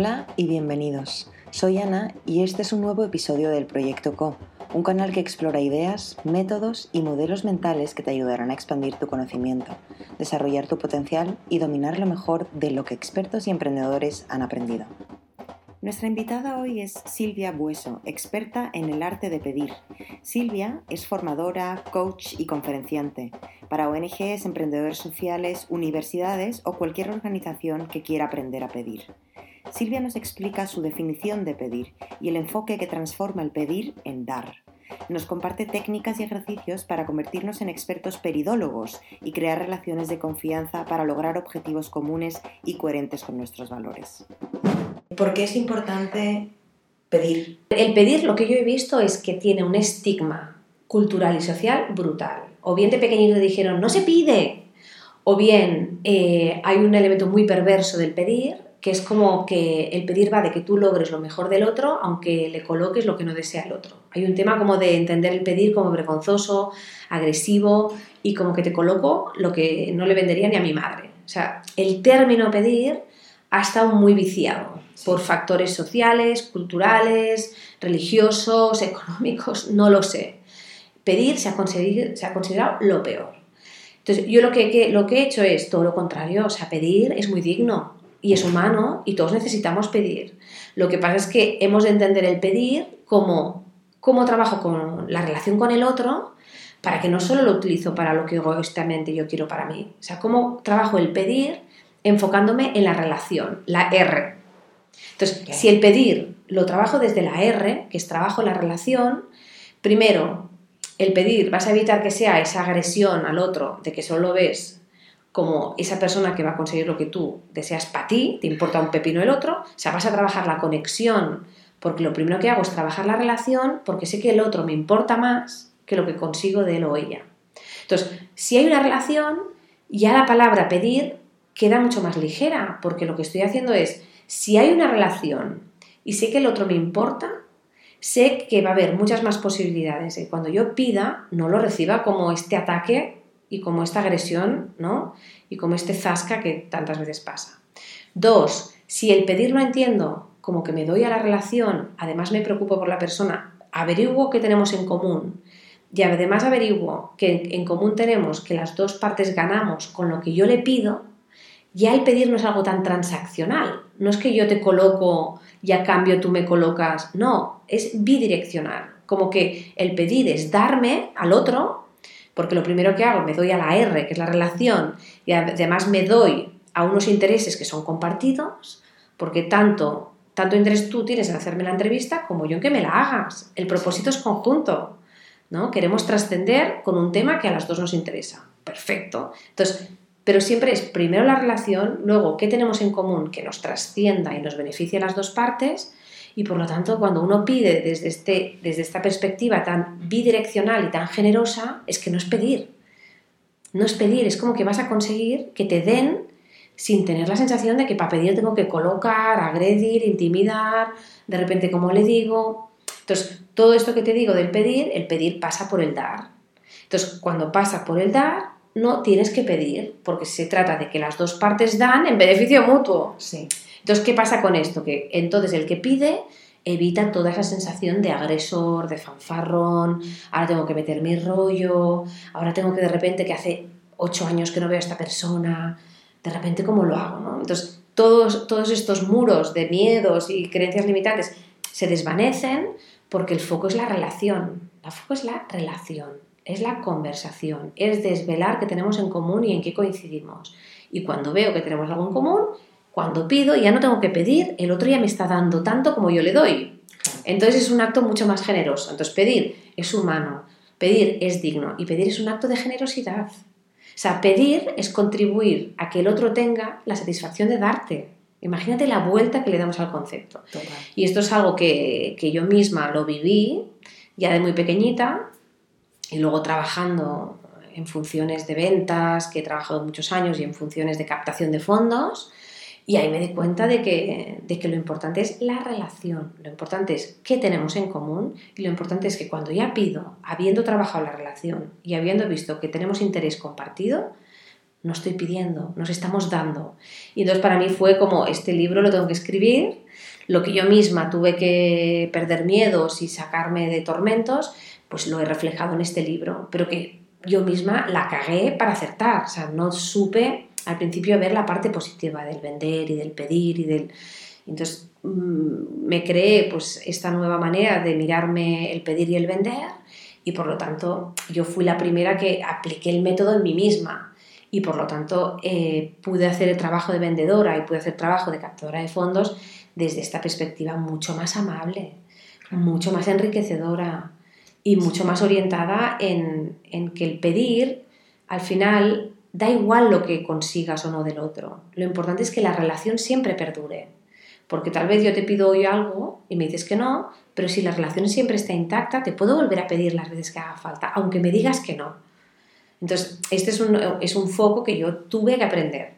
Hola y bienvenidos. Soy Ana y este es un nuevo episodio del Proyecto Co, un canal que explora ideas, métodos y modelos mentales que te ayudarán a expandir tu conocimiento, desarrollar tu potencial y dominar lo mejor de lo que expertos y emprendedores han aprendido. Nuestra invitada hoy es Silvia Bueso, experta en el arte de pedir. Silvia es formadora, coach y conferenciante para ONGs, emprendedores sociales, universidades o cualquier organización que quiera aprender a pedir. Silvia nos explica su definición de pedir y el enfoque que transforma el pedir en dar. Nos comparte técnicas y ejercicios para convertirnos en expertos peridólogos y crear relaciones de confianza para lograr objetivos comunes y coherentes con nuestros valores. ¿Por qué es importante pedir? El pedir, lo que yo he visto es que tiene un estigma cultural y social brutal. O bien de pequeñito dijeron, no se pide. O bien eh, hay un elemento muy perverso del pedir, que es como que el pedir va de que tú logres lo mejor del otro, aunque le coloques lo que no desea el otro. Hay un tema como de entender el pedir como vergonzoso, agresivo y como que te coloco lo que no le vendería ni a mi madre. O sea, el término pedir ha estado muy viciado por factores sociales, culturales, religiosos, económicos, no lo sé. Pedir se ha, se ha considerado lo peor. Entonces, yo lo que, lo que he hecho es todo lo contrario, o sea, pedir es muy digno, y es humano y todos necesitamos pedir. Lo que pasa es que hemos de entender el pedir como cómo trabajo con la relación con el otro para que no solo lo utilizo para lo que egoístamente yo quiero para mí. O sea, cómo trabajo el pedir enfocándome en la relación, la R. Entonces, si el pedir lo trabajo desde la R, que es trabajo la relación, primero, el pedir vas a evitar que sea esa agresión al otro de que solo ves como esa persona que va a conseguir lo que tú deseas para ti, te importa un pepino el otro, o sea, vas a trabajar la conexión, porque lo primero que hago es trabajar la relación, porque sé que el otro me importa más que lo que consigo de él o ella. Entonces, si hay una relación, ya la palabra pedir queda mucho más ligera, porque lo que estoy haciendo es, si hay una relación y sé que el otro me importa, sé que va a haber muchas más posibilidades de cuando yo pida no lo reciba como este ataque y como esta agresión, ¿no? Y como este zasca que tantas veces pasa. Dos, si el pedir lo entiendo como que me doy a la relación, además me preocupo por la persona, averiguo qué tenemos en común y además averiguo que en común tenemos que las dos partes ganamos con lo que yo le pido, ya el pedir no es algo tan transaccional. No es que yo te coloco y a cambio tú me colocas. No, es bidireccional. Como que el pedir es darme al otro porque lo primero que hago, me doy a la R, que es la relación, y además me doy a unos intereses que son compartidos, porque tanto, tanto interés tú tienes en hacerme la entrevista como yo en que me la hagas. El propósito es conjunto, ¿no? Queremos trascender con un tema que a las dos nos interesa. Perfecto. Entonces, pero siempre es primero la relación, luego qué tenemos en común que nos trascienda y nos beneficie a las dos partes, y por lo tanto, cuando uno pide desde, este, desde esta perspectiva tan bidireccional y tan generosa, es que no es pedir. No es pedir, es como que vas a conseguir que te den sin tener la sensación de que para pedir tengo que colocar, agredir, intimidar, de repente como le digo. Entonces, todo esto que te digo del pedir, el pedir pasa por el dar. Entonces, cuando pasa por el dar, no tienes que pedir, porque se trata de que las dos partes dan en beneficio mutuo. Sí. Entonces, ¿qué pasa con esto? Que entonces el que pide evita toda esa sensación de agresor, de fanfarrón, ahora tengo que meter mi rollo, ahora tengo que de repente que hace ocho años que no veo a esta persona, de repente cómo lo hago, ¿no? Entonces, todos, todos estos muros de miedos y creencias limitantes se desvanecen porque el foco es la relación. El foco es la relación, es la conversación, es desvelar qué tenemos en común y en qué coincidimos. Y cuando veo que tenemos algo en común, cuando pido ya no tengo que pedir, el otro ya me está dando tanto como yo le doy. Entonces es un acto mucho más generoso. Entonces pedir es humano, pedir es digno y pedir es un acto de generosidad. O sea, pedir es contribuir a que el otro tenga la satisfacción de darte. Imagínate la vuelta que le damos al concepto. Y esto es algo que, que yo misma lo viví ya de muy pequeñita y luego trabajando en funciones de ventas, que he trabajado muchos años, y en funciones de captación de fondos. Y ahí me di cuenta de que, de que lo importante es la relación, lo importante es qué tenemos en común y lo importante es que cuando ya pido, habiendo trabajado la relación y habiendo visto que tenemos interés compartido, no estoy pidiendo, nos estamos dando. Y entonces para mí fue como, este libro lo tengo que escribir, lo que yo misma tuve que perder miedos y sacarme de tormentos, pues lo he reflejado en este libro, pero que yo misma la cagué para acertar, o sea, no supe al principio ver la parte positiva del vender y del pedir y del... Entonces mm, me creé pues esta nueva manera de mirarme el pedir y el vender y por lo tanto yo fui la primera que apliqué el método en mí misma y por lo tanto eh, pude hacer el trabajo de vendedora y pude hacer trabajo de captadora de fondos desde esta perspectiva mucho más amable, mucho más enriquecedora, y mucho más orientada en, que el pedir, al final, da igual lo que consigas o no del otro. Lo importante es que la relación siempre perdure. Porque tal vez yo te pido hoy algo y me dices que no, pero si la relación siempre está intacta, te puedo volver a pedir las veces que haga falta, aunque me digas que no. Entonces, este es un, es un foco que yo tuve que aprender.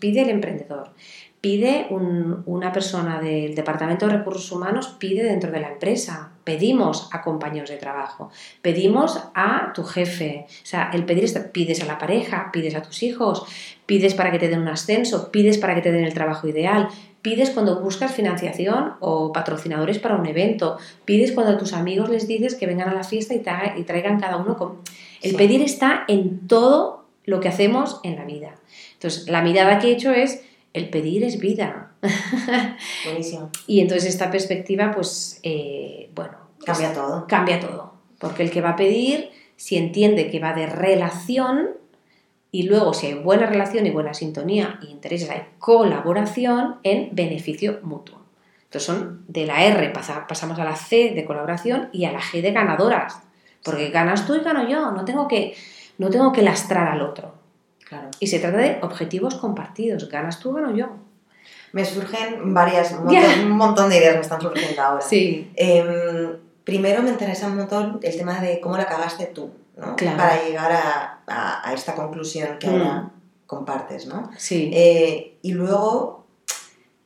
Pide el emprendedor pide una persona del Departamento de Recursos Humanos, pide dentro de la empresa. Pedimos a compañeros de trabajo, pedimos a tu jefe. O sea, el pedir es, pides a la pareja, pides a tus hijos, pides para que te den un ascenso, pides para que te den el trabajo ideal, pides cuando buscas financiación o patrocinadores para un evento, pides cuando a tus amigos les dices que vengan a la fiesta y, traigan cada uno con... El pedir está en todo lo que hacemos en la vida. Entonces, la mirada que he hecho es el pedir es vida. Buenísimo. y entonces esta perspectiva, pues, eh, bueno. Cambia todo. Cambia todo. Porque el que va a pedir, si entiende que va de relación, y luego si hay buena relación y buena sintonía y intereses, hay colaboración en beneficio mutuo. Entonces son de la R, pasamos a la C de colaboración y a la G de ganadoras. Porque ganas tú y gano yo, no tengo que, no tengo que lastrar al otro. Y se trata de objetivos compartidos. Ganas tú, gano yo. Me surgen varias, un montón, de ideas me están surgiendo ahora. Sí. Em, primero me interesa un montón el tema de cómo la cagaste tú, ¿no? Para llegar a, esta conclusión que ahora mm. compartes, ¿no? Sí. Eh, y luego,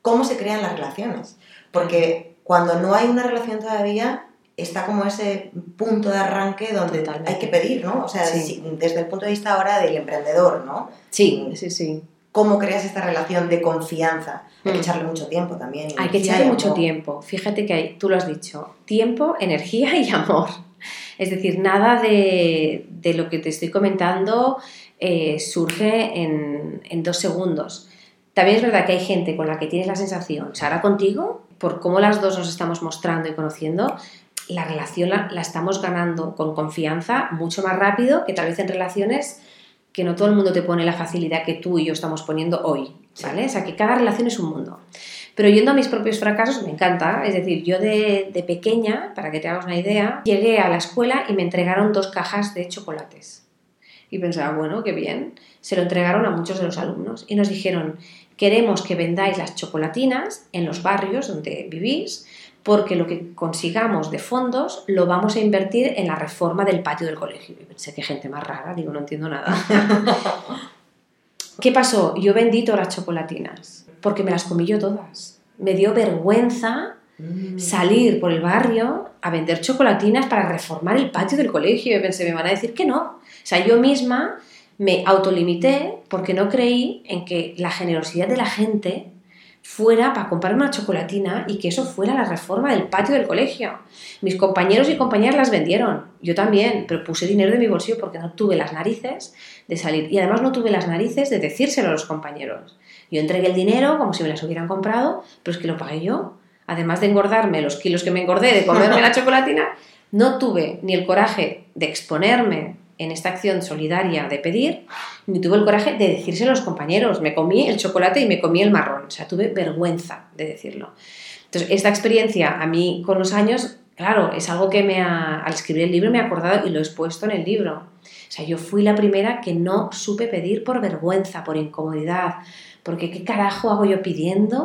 cómo se crean las relaciones. Porque cuando no hay una relación todavía, está como ese punto de arranque donde hay que pedir, ¿no? O sea, desde el punto de vista ahora del emprendedor, ¿no? Sí, sí, sí. ¿Cómo creas esta relación de confianza? Hay que mm. echarle mucho tiempo también. Hay que echarle mucho tiempo. Fíjate que hay, tú lo has dicho, tiempo, energía y amor. Es decir, nada de, lo que te estoy comentando eh, surge en, en dos segundos. También es verdad que hay gente con la que tienes la sensación, Sara, contigo, por cómo las dos nos estamos mostrando y conociendo, la relación la, estamos ganando con confianza mucho más rápido que tal vez en relaciones que no todo el mundo te pone la facilidad que tú y yo estamos poniendo hoy, ¿vale? O sea, que cada relación es un mundo. Pero yendo a mis propios fracasos, me encanta. Es decir, yo de, de pequeña, para que te hagas una idea, llegué a la escuela y me entregaron dos cajas de chocolates. Y pensaba, bueno, qué bien. Se lo entregaron a muchos de los alumnos y nos dijeron, queremos que vendáis las chocolatinas en los barrios donde vivís porque lo que consigamos de fondos lo vamos a invertir en la reforma del patio del colegio. Y pensé, qué gente más rara, digo, no entiendo nada. ¿Qué pasó? Yo vendí todas las chocolatinas, porque me las comí yo todas. Me dio vergüenza mm. salir por el barrio a vender chocolatinas para reformar el patio del colegio. Y pensé, me van a decir que no. O sea, yo misma me autolimité porque no creí en que la generosidad de la gente fuera para comprar una chocolatina y que eso fuera la reforma del patio del colegio. Mis compañeros y compañeras las vendieron, yo también, pero puse dinero de mi bolsillo porque no tuve las narices de salir y además no tuve las narices de decírselo a los compañeros. Yo entregué el dinero como si me las hubieran comprado, pero es que lo pagué yo. Además de engordarme los kilos que me engordé de comerme la chocolatina, no tuve ni el coraje de exponerme en esta acción solidaria de pedir, ni tuve el coraje de decirse a los compañeros. Me comí el chocolate y me comí el marrón. O sea, tuve vergüenza de decirlo. Entonces, esta experiencia a mí con los años, claro, es algo que me ha, al escribir el libro me ha acordado y lo he expuesto en el libro. O sea, yo fui la primera que no supe pedir por vergüenza, por incomodidad, porque ¿qué carajo hago yo pidiendo?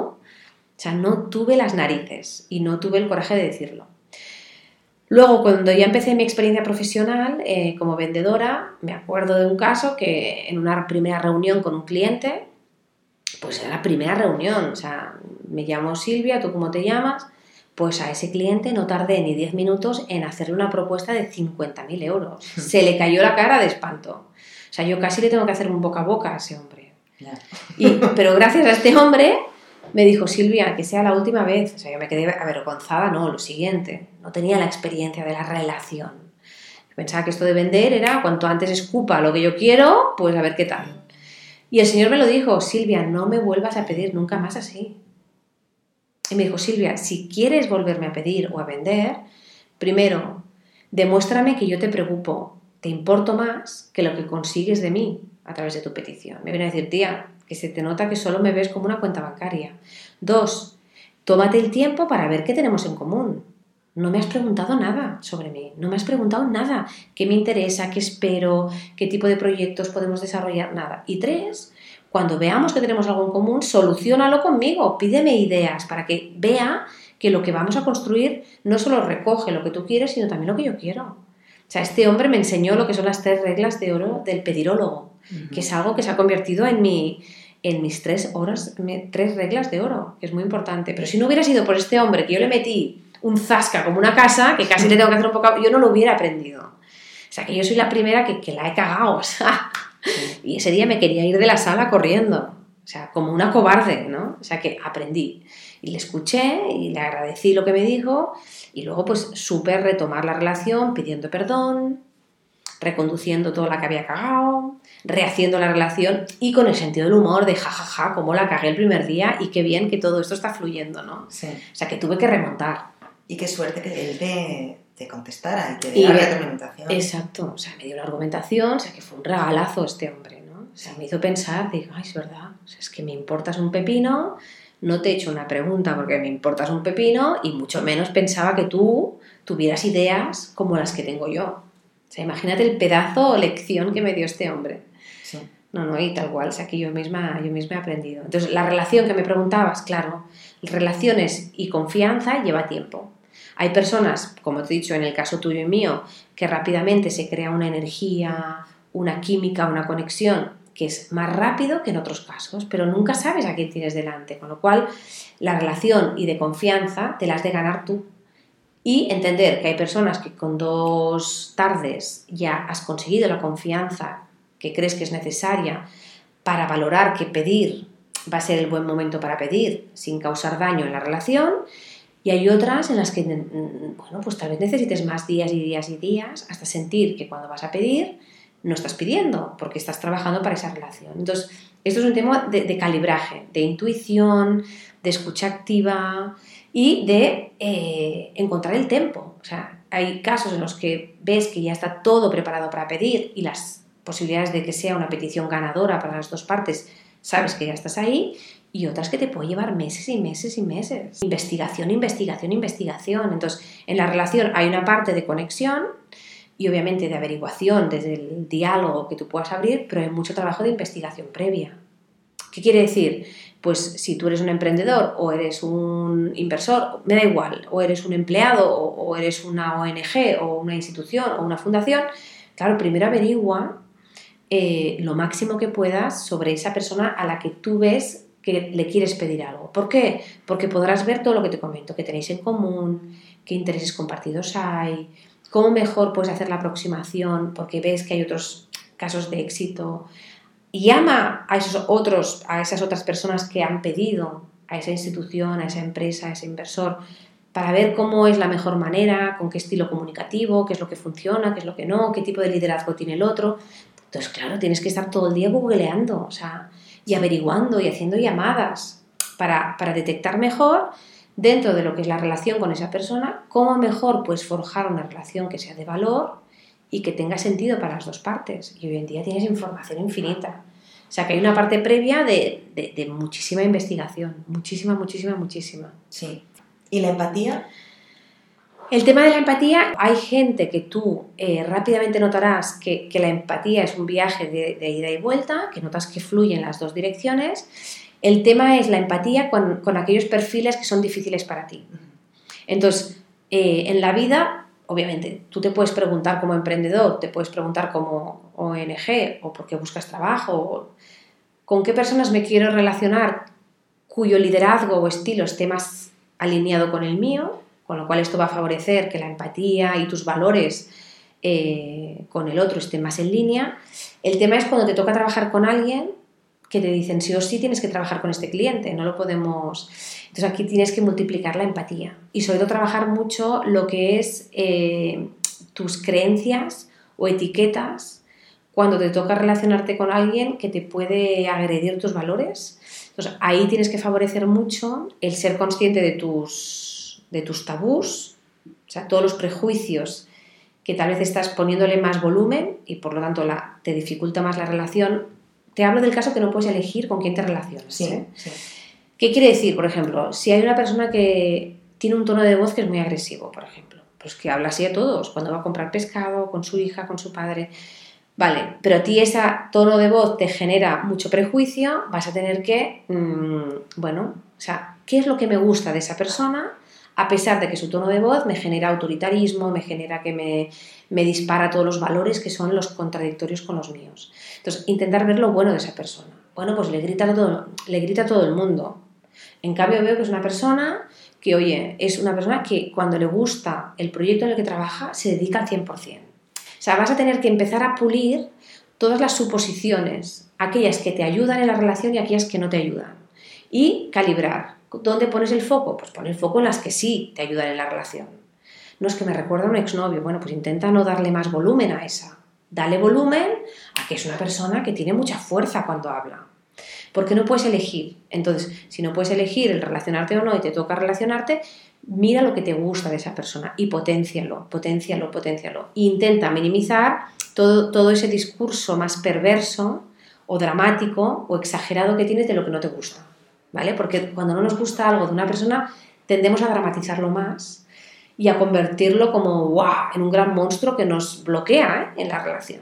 O sea, no tuve las narices y no tuve el coraje de decirlo. Luego, cuando ya empecé mi experiencia profesional eh, como vendedora, me acuerdo de un caso que en una primera reunión con un cliente, pues era la primera reunión, o sea, me llamo Silvia, ¿tú cómo te llamas? Pues a ese cliente no tardé ni 10 minutos en hacerle una propuesta de 50.000 euros. Se le cayó la cara de espanto. O sea, yo casi le tengo que hacer un boca a boca a ese hombre. pero gracias a este hombre me dijo, Silvia, que sea la última vez. O sea, yo me quedé avergonzada, no, lo siguiente. No tenía la experiencia de la relación. Pensaba que esto de vender era cuanto antes escupa lo que yo quiero, pues a ver qué tal. Y el Señor me lo dijo, Silvia, no me vuelvas a pedir nunca más así. Y me dijo, Silvia, si quieres volverme a pedir o a vender, primero, demuéstrame que yo te preocupo, te importo más que lo que consigues de mí a través de tu petición. Me viene a decir, tía, que se te nota que solo me ves como una cuenta bancaria. Dos, tómate el tiempo para ver qué tenemos en común. No me has preguntado nada sobre mí, no me has preguntado nada, qué me interesa, qué espero, qué tipo de proyectos podemos desarrollar, nada. Y tres, cuando veamos que tenemos algo en común, solucionalo conmigo, pídeme ideas para que vea que lo que vamos a construir no solo recoge lo que tú quieres, sino también lo que yo quiero. O sea, este hombre me enseñó lo que son las tres reglas de oro del pedirólogo que es algo que se ha convertido en, mi, en mis tres, horas, tres reglas de oro, que es muy importante. Pero si no hubiera sido por este hombre que yo le metí un zasca como una casa, que casi le tengo que hacer un poco, yo no lo hubiera aprendido. O sea, que yo soy la primera que, que la he cagado, y ese día me quería ir de la sala corriendo, o sea, como una cobarde, ¿no? O sea, que aprendí. Y le escuché y le agradecí lo que me dijo y luego pues supe retomar la relación pidiendo perdón, reconduciendo todo lo que había cagado, rehaciendo la relación y con el sentido del humor de jajaja, ja, ja, cómo la cagué el primer día y qué bien que todo esto está fluyendo, ¿no? Sí. O sea, que tuve que remontar. Y qué suerte que él te, te contestara y te diera la argumentación. Exacto, o sea, me dio la argumentación, o sea, que fue un regalazo este hombre, ¿no? O sea, me hizo pensar, digo, ay, es verdad, o sea, es que me importas un pepino, no te he hecho una pregunta porque me importas un pepino y mucho menos pensaba que tú tuvieras ideas como las que tengo yo. O sea, imagínate el pedazo o lección que me dio este hombre. No, no, y tal cual, o sea, que yo misma, yo misma he aprendido. Entonces, la relación que me preguntabas, claro, relaciones y confianza lleva tiempo. Hay personas, como te he dicho en el caso tuyo y mío, que rápidamente se crea una energía, una química, una conexión que es más rápido que en otros casos, pero nunca sabes a quién tienes delante, con lo cual la relación y de confianza te las de ganar tú. Y entender que hay personas que con dos tardes ya has conseguido la confianza que crees que es necesaria para valorar que pedir va a ser el buen momento para pedir sin causar daño en la relación. Y hay otras en las que, mm, bueno, pues tal vez necesites más días y días y días hasta sentir que cuando vas a pedir no estás pidiendo porque estás trabajando para esa relación. Entonces, esto es un tema de, calibraje, de intuición, de escucha activa y de eh, encontrar el tiempo. O sea, hay casos en los que ves que ya está todo preparado para pedir y las posibilidades de que sea una petición ganadora para las dos partes, sabes que ya estás ahí, y otras que te puede llevar meses y meses y meses. Investigación, investigación, investigación. Entonces, en la relación hay una parte de conexión y obviamente de averiguación desde el diálogo que tú puedas abrir, pero hay mucho trabajo de investigación previa. ¿Qué quiere decir? Pues si tú eres un emprendedor o eres un inversor, me da igual, o eres un empleado o, eres una ONG o una institución o una fundación, claro, primero averigua eh, lo máximo que puedas sobre esa persona a la que tú ves que le quieres pedir algo. ¿Por qué? Porque podrás ver todo lo que te comento, que tenéis en común, qué intereses compartidos hay, cómo mejor puedes hacer la aproximación, porque ves que hay otros casos de éxito. Llama a esos otros, a esas otras personas que han pedido, a esa institución, a esa empresa, a ese inversor, para ver cómo es la mejor manera, con qué estilo comunicativo, qué es lo que funciona, qué es lo que no, qué tipo de liderazgo tiene el otro. Entonces, claro, tienes que estar todo el día googleando, o sea, y averiguando y haciendo llamadas para, para detectar mejor dentro de lo que es la relación con esa persona, cómo mejor puedes forjar una relación que sea de valor y que tenga sentido para las dos partes. Y hoy en día tienes información infinita. O sea que hay una parte previa de, de, muchísima investigación, muchísima, muchísima, muchísima. Sí. ¿Y la empatía? El tema de la empatía, hay gente que tú eh, rápidamente notarás que, la empatía es un viaje de, ida y vuelta, que notas que fluye en las dos direcciones. El tema es la empatía con, con aquellos perfiles que son difíciles para ti. Entonces, eh, en la vida obviamente, tú te puedes preguntar como emprendedor, te puedes preguntar como ONG o por qué buscas trabajo, con qué personas me quiero relacionar cuyo liderazgo o estilo esté más alineado con el mío, con lo cual esto va a favorecer que la empatía y tus valores eh, con el otro estén más en línea. El tema es cuando te toca trabajar con alguien que te dicen sí o sí tienes que trabajar con este cliente, no lo podemos... Entonces aquí tienes que multiplicar la empatía y sobre todo trabajar mucho lo que es eh, tus creencias o etiquetas cuando te toca relacionarte con alguien que te puede agredir tus valores. Entonces ahí tienes que favorecer mucho el ser consciente de tus, de tus tabús, o sea, todos los prejuicios que tal vez estás poniéndole más volumen y por lo tanto la, te dificulta más la relación te hablo del caso que no puedes elegir con quién te relacionas. ¿eh? ¿Qué quiere decir, por ejemplo? Si hay una persona que tiene un tono de voz que es muy agresivo, por ejemplo, pues que habla así a todos, cuando va a comprar pescado, con su hija, con su padre. Vale, pero a ti ese tono de voz te genera mucho prejuicio, vas a tener que, mm, bueno, o sea, ¿qué es lo que me gusta de esa persona? A pesar de que su tono de voz me genera autoritarismo, me genera que me, me dispara todos los valores que son los contradictorios con los míos. Entonces, intentar ver lo bueno de esa persona. Bueno, pues le grita a todo, le grita a todo el mundo. En cambio, veo que es una persona que, oye, es una persona que cuando le gusta el proyecto en el que trabaja, se dedica al 100%. O sea, vas a tener que empezar a pulir todas las suposiciones, aquellas que te ayudan en la relación y aquellas que no te ayudan. Y calibrar. ¿Dónde pones el foco? Pues pon el foco en las que sí te ayudan en la relación. No es que me recuerda a un exnovio. Bueno, pues intenta no darle más volumen a esa. Dale volumen a que es una persona que tiene mucha fuerza cuando habla. Porque no puedes elegir. Entonces, si no puedes elegir el relacionarte o no y te toca relacionarte, mira lo que te gusta de esa persona y potencialo, potencialo, potencialo. Intenta minimizar todo, todo ese discurso más perverso o dramático o exagerado que tienes de lo que no te gusta. ¿Vale? Porque cuando no nos gusta algo de una persona, tendemos a dramatizarlo más y a convertirlo como ¡guau! en un gran monstruo que nos bloquea ¿eh? en la relación.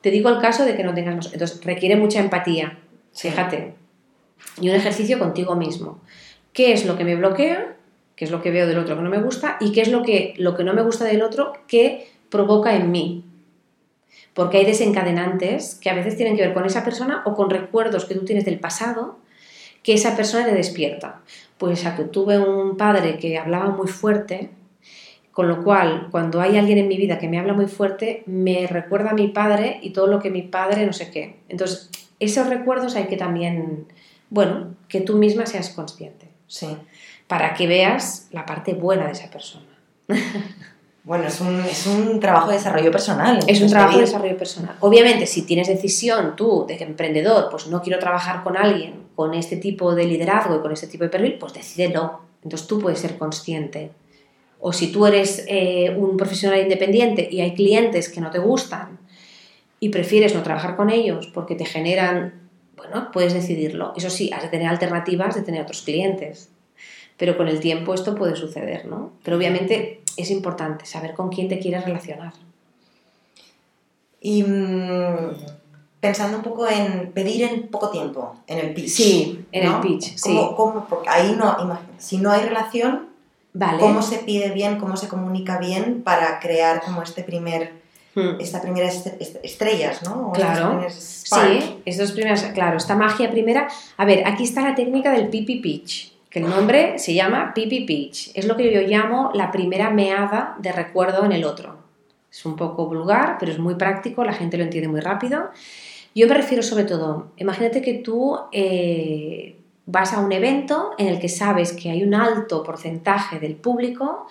Te digo el caso de que no tengas. Entonces, requiere mucha empatía. Fíjate. Y un ejercicio contigo mismo. ¿Qué es lo que me bloquea? ¿Qué es lo que veo del otro que no me gusta? ¿Y qué es lo que, lo que no me gusta del otro que provoca en mí? Porque hay desencadenantes que a veces tienen que ver con esa persona o con recuerdos que tú tienes del pasado que esa persona te despierta. Pues a que tuve un padre que hablaba muy fuerte, con lo cual, cuando hay alguien en mi vida que me habla muy fuerte, me recuerda a mi padre y todo lo que mi padre no sé qué. Entonces, esos recuerdos hay que también, bueno, que tú misma seas consciente. Sí. Para que veas la parte buena de esa persona. Bueno, es un, trabajo de desarrollo personal. Es un trabajo de desarrollo personal. Obviamente, si tienes decisión tú de que emprendedor, pues no quiero trabajar con alguien con este tipo de liderazgo y con este tipo de perfil, pues decídelo. Entonces tú puedes ser consciente o si tú eres eh, un profesional independiente y hay clientes que no te gustan y prefieres no trabajar con ellos porque te generan, bueno, puedes decidirlo. Eso sí, has de tener alternativas de tener otros clientes. Pero con el tiempo esto puede suceder, ¿no? Pero obviamente es importante saber con quién te quieres relacionar. Y mm, pensando un poco en pedir en poco tiempo, en el pitch. Sí, en el pitch, sí. porque ahí no, si no hay relación, cómo se pide bien, cómo se comunica bien para crear como este primer, hmm. esta primera estrellas, ¿no? claro, sí, estos primeras, claro, esta magia primera. A ver, aquí está la técnica del pipi pitch, que el nombre se llama pipi pitch. Es lo que yo llamo la primera meada de recuerdo en el otro. Es un poco vulgar, pero es muy práctico, la gente lo entiende muy rápido. Yo me refiero sobre todo, imagínate que tú eh, vas a un evento en el que sabes que hay un alto porcentaje del público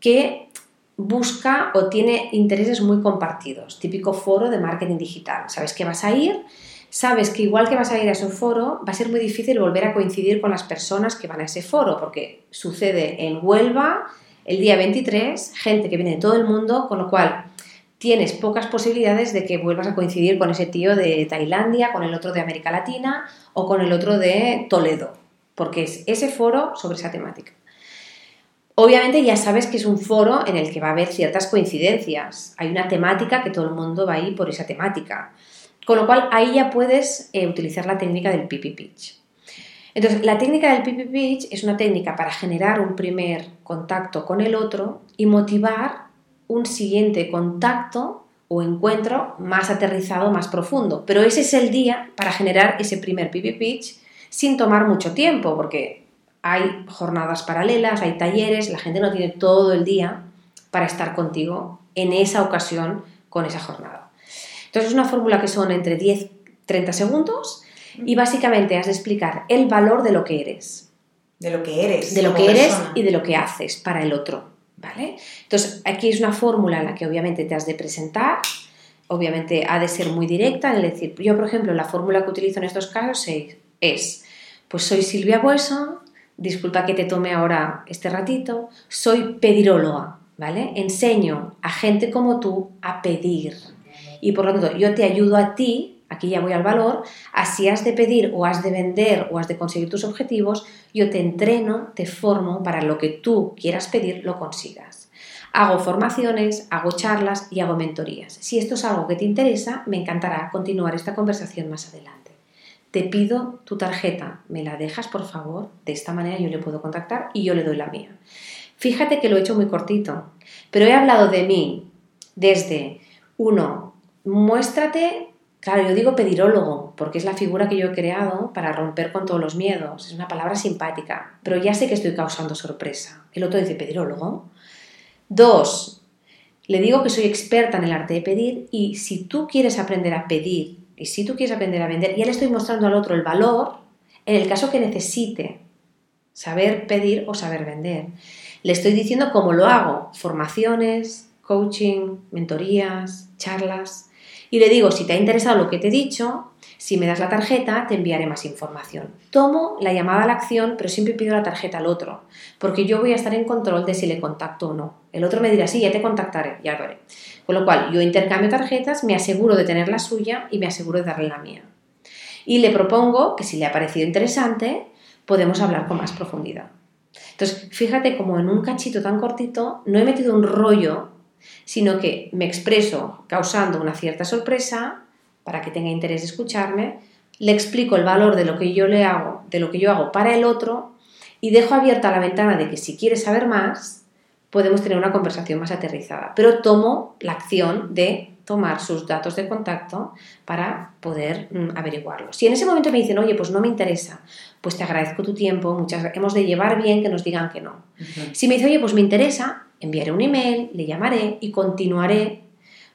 que busca o tiene intereses muy compartidos, típico foro de marketing digital. Sabes que vas a ir, sabes que igual que vas a ir a ese foro, va a ser muy difícil volver a coincidir con las personas que van a ese foro, porque sucede en Huelva el día 23, gente que viene de todo el mundo, con lo cual tienes pocas posibilidades de que vuelvas a coincidir con ese tío de Tailandia, con el otro de América Latina o con el otro de Toledo, porque es ese foro sobre esa temática. Obviamente ya sabes que es un foro en el que va a haber ciertas coincidencias. Hay una temática que todo el mundo va a ir por esa temática. Con lo cual ahí ya puedes eh, utilizar la técnica del pipi pitch. Entonces, la técnica del pipi pitch es una técnica para generar un primer contacto con el otro y motivar un siguiente contacto o encuentro más aterrizado, más profundo. Pero ese es el día para generar ese primer pipi pitch sin tomar mucho tiempo, porque hay jornadas paralelas, hay talleres, la gente no tiene todo el día para estar contigo en esa ocasión con esa jornada. Entonces es una fórmula que son entre 10 30 segundos y básicamente has de explicar el valor de lo que eres. De lo que eres. De lo que eres y de lo que haces para el otro. ¿Vale? Entonces, aquí es una fórmula en la que obviamente te has de presentar, obviamente ha de ser muy directa, es decir, yo por ejemplo, la fórmula que utilizo en estos casos es, pues soy Silvia Bueso, disculpa que te tome ahora este ratito, soy pediróloga, ¿vale? Enseño a gente como tú a pedir. Y por lo tanto, yo te ayudo a ti aquí ya voy al valor, así has de pedir o has de vender o has de conseguir tus objetivos, yo te entreno, te formo para lo que tú quieras pedir, lo consigas. Hago formaciones, hago charlas y hago mentorías. Si esto es algo que te interesa, me encantará continuar esta conversación más adelante. Te pido tu tarjeta, me la dejas por favor, de esta manera yo le puedo contactar y yo le doy la mía. Fíjate que lo he hecho muy cortito, pero he hablado de mí desde uno, muéstrate Claro, yo digo pedirólogo, porque es la figura que yo he creado para romper con todos los miedos. Es una palabra simpática, pero ya sé que estoy causando sorpresa. El otro dice pedirólogo. Dos, le digo que soy experta en el arte de pedir y si tú quieres aprender a pedir y si tú quieres aprender a vender, ya le estoy mostrando al otro el valor en el caso que necesite saber pedir o saber vender. Le estoy diciendo cómo lo hago, formaciones, coaching, mentorías, charlas, y le digo, si te ha interesado lo que te he dicho, si me das la tarjeta, te enviaré más información. Tomo la llamada a la acción, pero siempre pido la tarjeta al otro, porque yo voy a estar en control de si le contacto o no. El otro me dirá, sí, ya te contactaré, ya lo haré. Con lo cual, yo intercambio tarjetas, me aseguro de tener la suya y me aseguro de darle la mía. Y le propongo que si le ha parecido interesante, podemos hablar con más profundidad. Entonces, fíjate como en un cachito tan cortito no he metido un rollo sino que me expreso causando una cierta sorpresa para que tenga interés de escucharme, le explico el valor de lo que yo le hago, de lo que yo hago para el otro y dejo abierta la ventana de que si quiere saber más, podemos tener una conversación más aterrizada. Pero tomo la acción de tomar sus datos de contacto para poder mm, averiguarlo. Si en ese momento me dicen, oye, pues no me interesa, pues te agradezco tu tiempo, muchas hemos de llevar bien que nos digan que no. Si me dice, oye, pues me interesa, enviaré un email, le llamaré y continuaré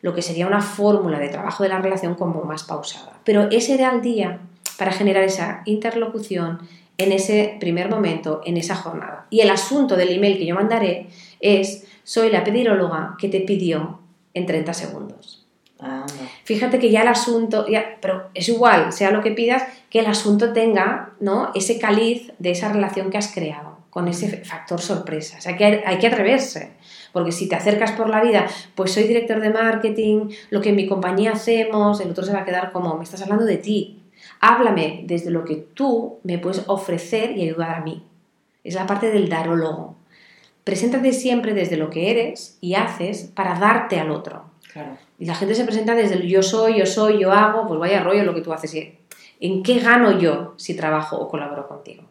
lo que sería una fórmula de trabajo de la relación como más pausada. Pero ese era el día para generar esa interlocución en ese primer momento, en esa jornada. Y el asunto del email que yo mandaré es, soy la pediróloga que te pidió en 30 segundos. Ah, Fíjate que ya el asunto, ya, pero es igual, sea lo que pidas, que el asunto tenga ¿no? ese caliz de esa relación que has creado con ese factor sorpresa. O sea, que hay, que atreverse, porque si te acercas por la vida, pues soy director de marketing, lo que en mi compañía hacemos, el otro se va a quedar como, me estás hablando de ti. Háblame desde lo que tú me puedes ofrecer y ayudar a mí. Es la parte del darólogo. Preséntate siempre desde lo que eres y haces para darte al otro. Y la gente se presenta desde el yo soy, yo soy, yo hago, pues vaya rollo lo que tú haces. ¿En qué gano yo si trabajo o colaboro contigo?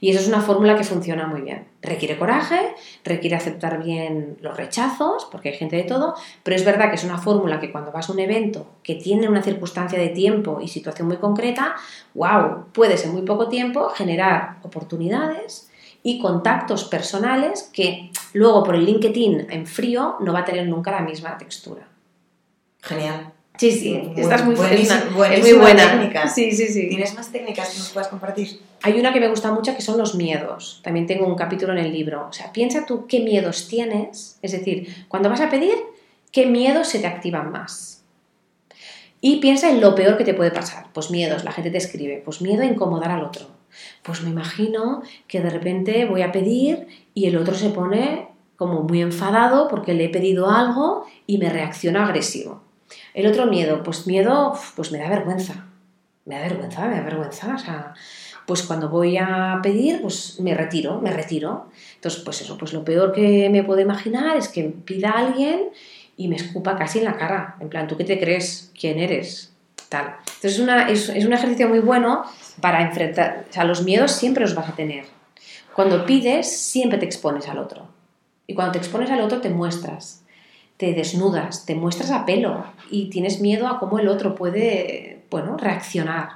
Y eso es una fórmula que funciona muy bien. Requiere coraje, requiere aceptar bien los rechazos, porque hay gente de todo, pero es verdad que es una fórmula que cuando vas a un evento que tiene una circunstancia de tiempo y situación muy concreta, wow, puedes en muy poco tiempo generar oportunidades y contactos personales que luego por el LinkedIn en frío no va a tener nunca la misma textura. Genial. Sí, sí, estás muy, muy buena. Técnica. Sí, sí, sí. ¿Tienes más técnicas que nos puedas compartir? Hay una que me gusta mucho que son los miedos. También tengo un capítulo en el libro. O sea, piensa tú qué miedos tienes. Es decir, cuando vas a pedir, qué miedos se te activan más. Y piensa en lo peor que te puede pasar. Pues miedos, la gente te escribe. Pues miedo a incomodar al otro. Pues me imagino que de repente voy a pedir y el otro se pone como muy enfadado porque le he pedido algo y me reacciona agresivo. El otro miedo, pues miedo, pues me da vergüenza. Me da vergüenza, me da vergüenza. O sea, pues cuando voy a pedir, pues me retiro, me retiro. Entonces, pues eso, pues lo peor que me puedo imaginar es que pida a alguien y me escupa casi en la cara. En plan, ¿tú qué te crees? ¿Quién eres? Tal. Entonces es, una, es, es un ejercicio muy bueno para enfrentar, o sea, los miedos siempre los vas a tener. Cuando pides, siempre te expones al otro. Y cuando te expones al otro, te muestras, te desnudas, te muestras a pelo y tienes miedo a cómo el otro puede, bueno, reaccionar.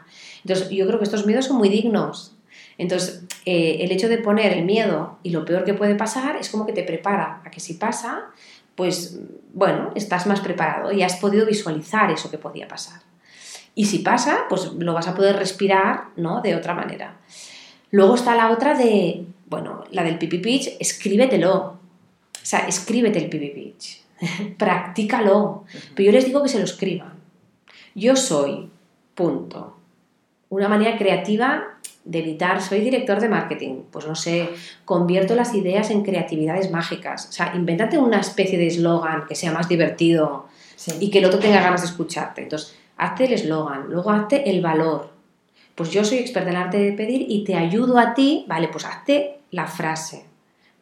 Entonces, yo creo que estos miedos son muy dignos. Entonces, eh, el hecho de poner el miedo y lo peor que puede pasar es como que te prepara a que si pasa, pues, bueno, estás más preparado y has podido visualizar eso que podía pasar. Y si pasa, pues lo vas a poder respirar, ¿no? De otra manera. Luego está la otra de, bueno, la del pipi pitch, escríbetelo. O sea, escríbete el pipi pitch. Practícalo. Pero yo les digo que se lo escriban. Yo soy, punto. Una manera creativa de evitar, soy director de marketing, pues no sé, convierto las ideas en creatividades mágicas. O sea, invéntate una especie de eslogan que sea más divertido y que el otro tenga ganas de escucharte. Entonces, hazte el eslogan, luego hazte el valor. Pues yo soy experta en arte de pedir y te ayudo a ti, vale, pues hazte la frase,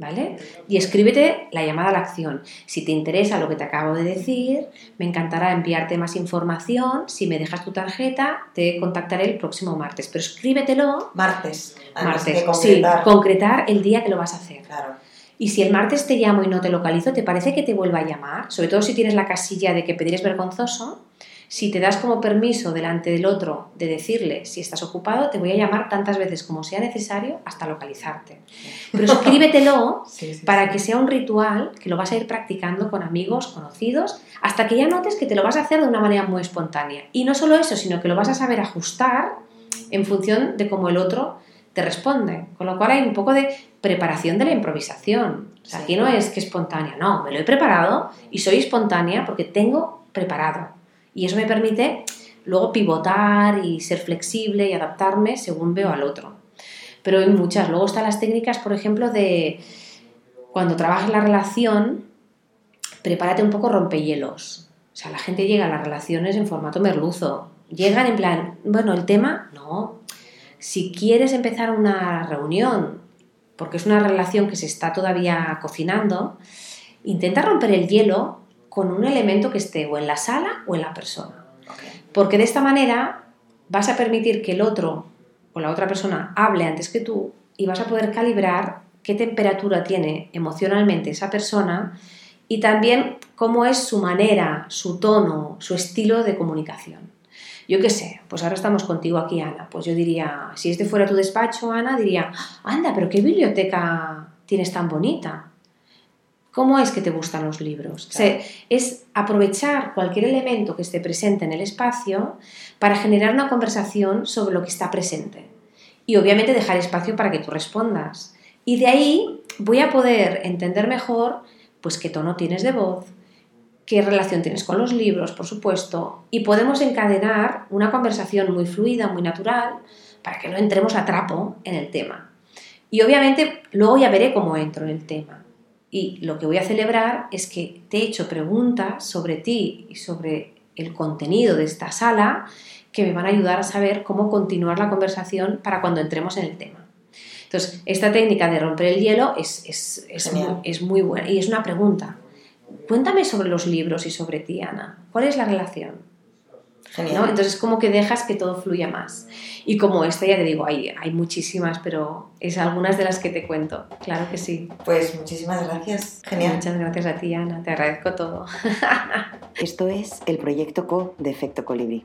¿vale? Y escríbete la llamada a la acción. Si te interesa lo que te acabo de decir, me encantará enviarte más información. Si me dejas tu tarjeta, te contactaré el próximo martes. Pero escríbetelo. Martes. Martes. Sí, concretar el día que lo vas a hacer. Claro. Y si el martes te llamo y no te localizo, ¿te parece que te vuelva a llamar? Sobre todo si tienes la casilla de que pedir es vergonzoso. Si te das como permiso delante del otro de decirle si estás ocupado, te voy a llamar tantas veces como sea necesario hasta localizarte. Pero escríbetelo Sí, sí, para sí. que sea un ritual que lo vas a ir practicando con amigos, conocidos, hasta que ya notes que te lo vas a hacer de una manera muy espontánea. Y no solo eso, sino que lo vas a saber ajustar en función de cómo el otro te responde. Con lo cual hay un poco de preparación de la improvisación. O sea, aquí no es que espontánea, no, me lo he preparado y soy espontánea porque tengo preparado. Y eso me permite luego pivotar y ser flexible y adaptarme según veo al otro. Pero hay muchas. Luego están las técnicas, por ejemplo, de cuando trabajas la relación, prepárate un poco rompehielos. O sea, la gente llega a las relaciones en formato merluzo. Llegan en plan, bueno, el tema, no. Si quieres empezar una reunión, porque es una relación que se está todavía cocinando, intenta romper el hielo con un elemento que esté o en la sala o en la persona. Porque de esta manera vas a permitir que el otro o la otra persona hable antes que tú y vas a poder calibrar qué temperatura tiene emocionalmente esa persona y también cómo es su manera, su tono, su estilo de comunicación. Yo qué sé, pues ahora estamos contigo aquí, Ana. Pues yo diría, si este fuera tu despacho, Ana, diría, anda, pero qué biblioteca tienes tan bonita. ¿Cómo es que te gustan los libros? O sea, es aprovechar cualquier elemento que esté presente en el espacio para generar una conversación sobre lo que está presente. Y obviamente dejar espacio para que tú respondas. Y de ahí voy a poder entender mejor pues qué tono tienes de voz, qué relación tienes con los libros, por supuesto, y podemos encadenar una conversación muy fluida, muy natural, para que no entremos a trapo en el tema. Y obviamente luego ya veré cómo entro en el tema. Y lo que voy a celebrar es que te he hecho preguntas sobre ti y sobre el contenido de esta sala que me van a ayudar a saber cómo continuar la conversación para cuando entremos en el tema. Entonces, esta técnica de romper el hielo es, es, es, muy, es muy buena y es una pregunta. Cuéntame sobre los libros y sobre ti, Ana. ¿Cuál es la relación? Genial. ¿no? Entonces, como que dejas que todo fluya más. Y como esta, ya te digo, hay, hay muchísimas, pero es algunas de las que te cuento. Claro que sí. Pues muchísimas gracias. Genial. Muchas gracias a ti, Ana. Te agradezco todo. Esto es el proyecto CO de Efecto Colibrí.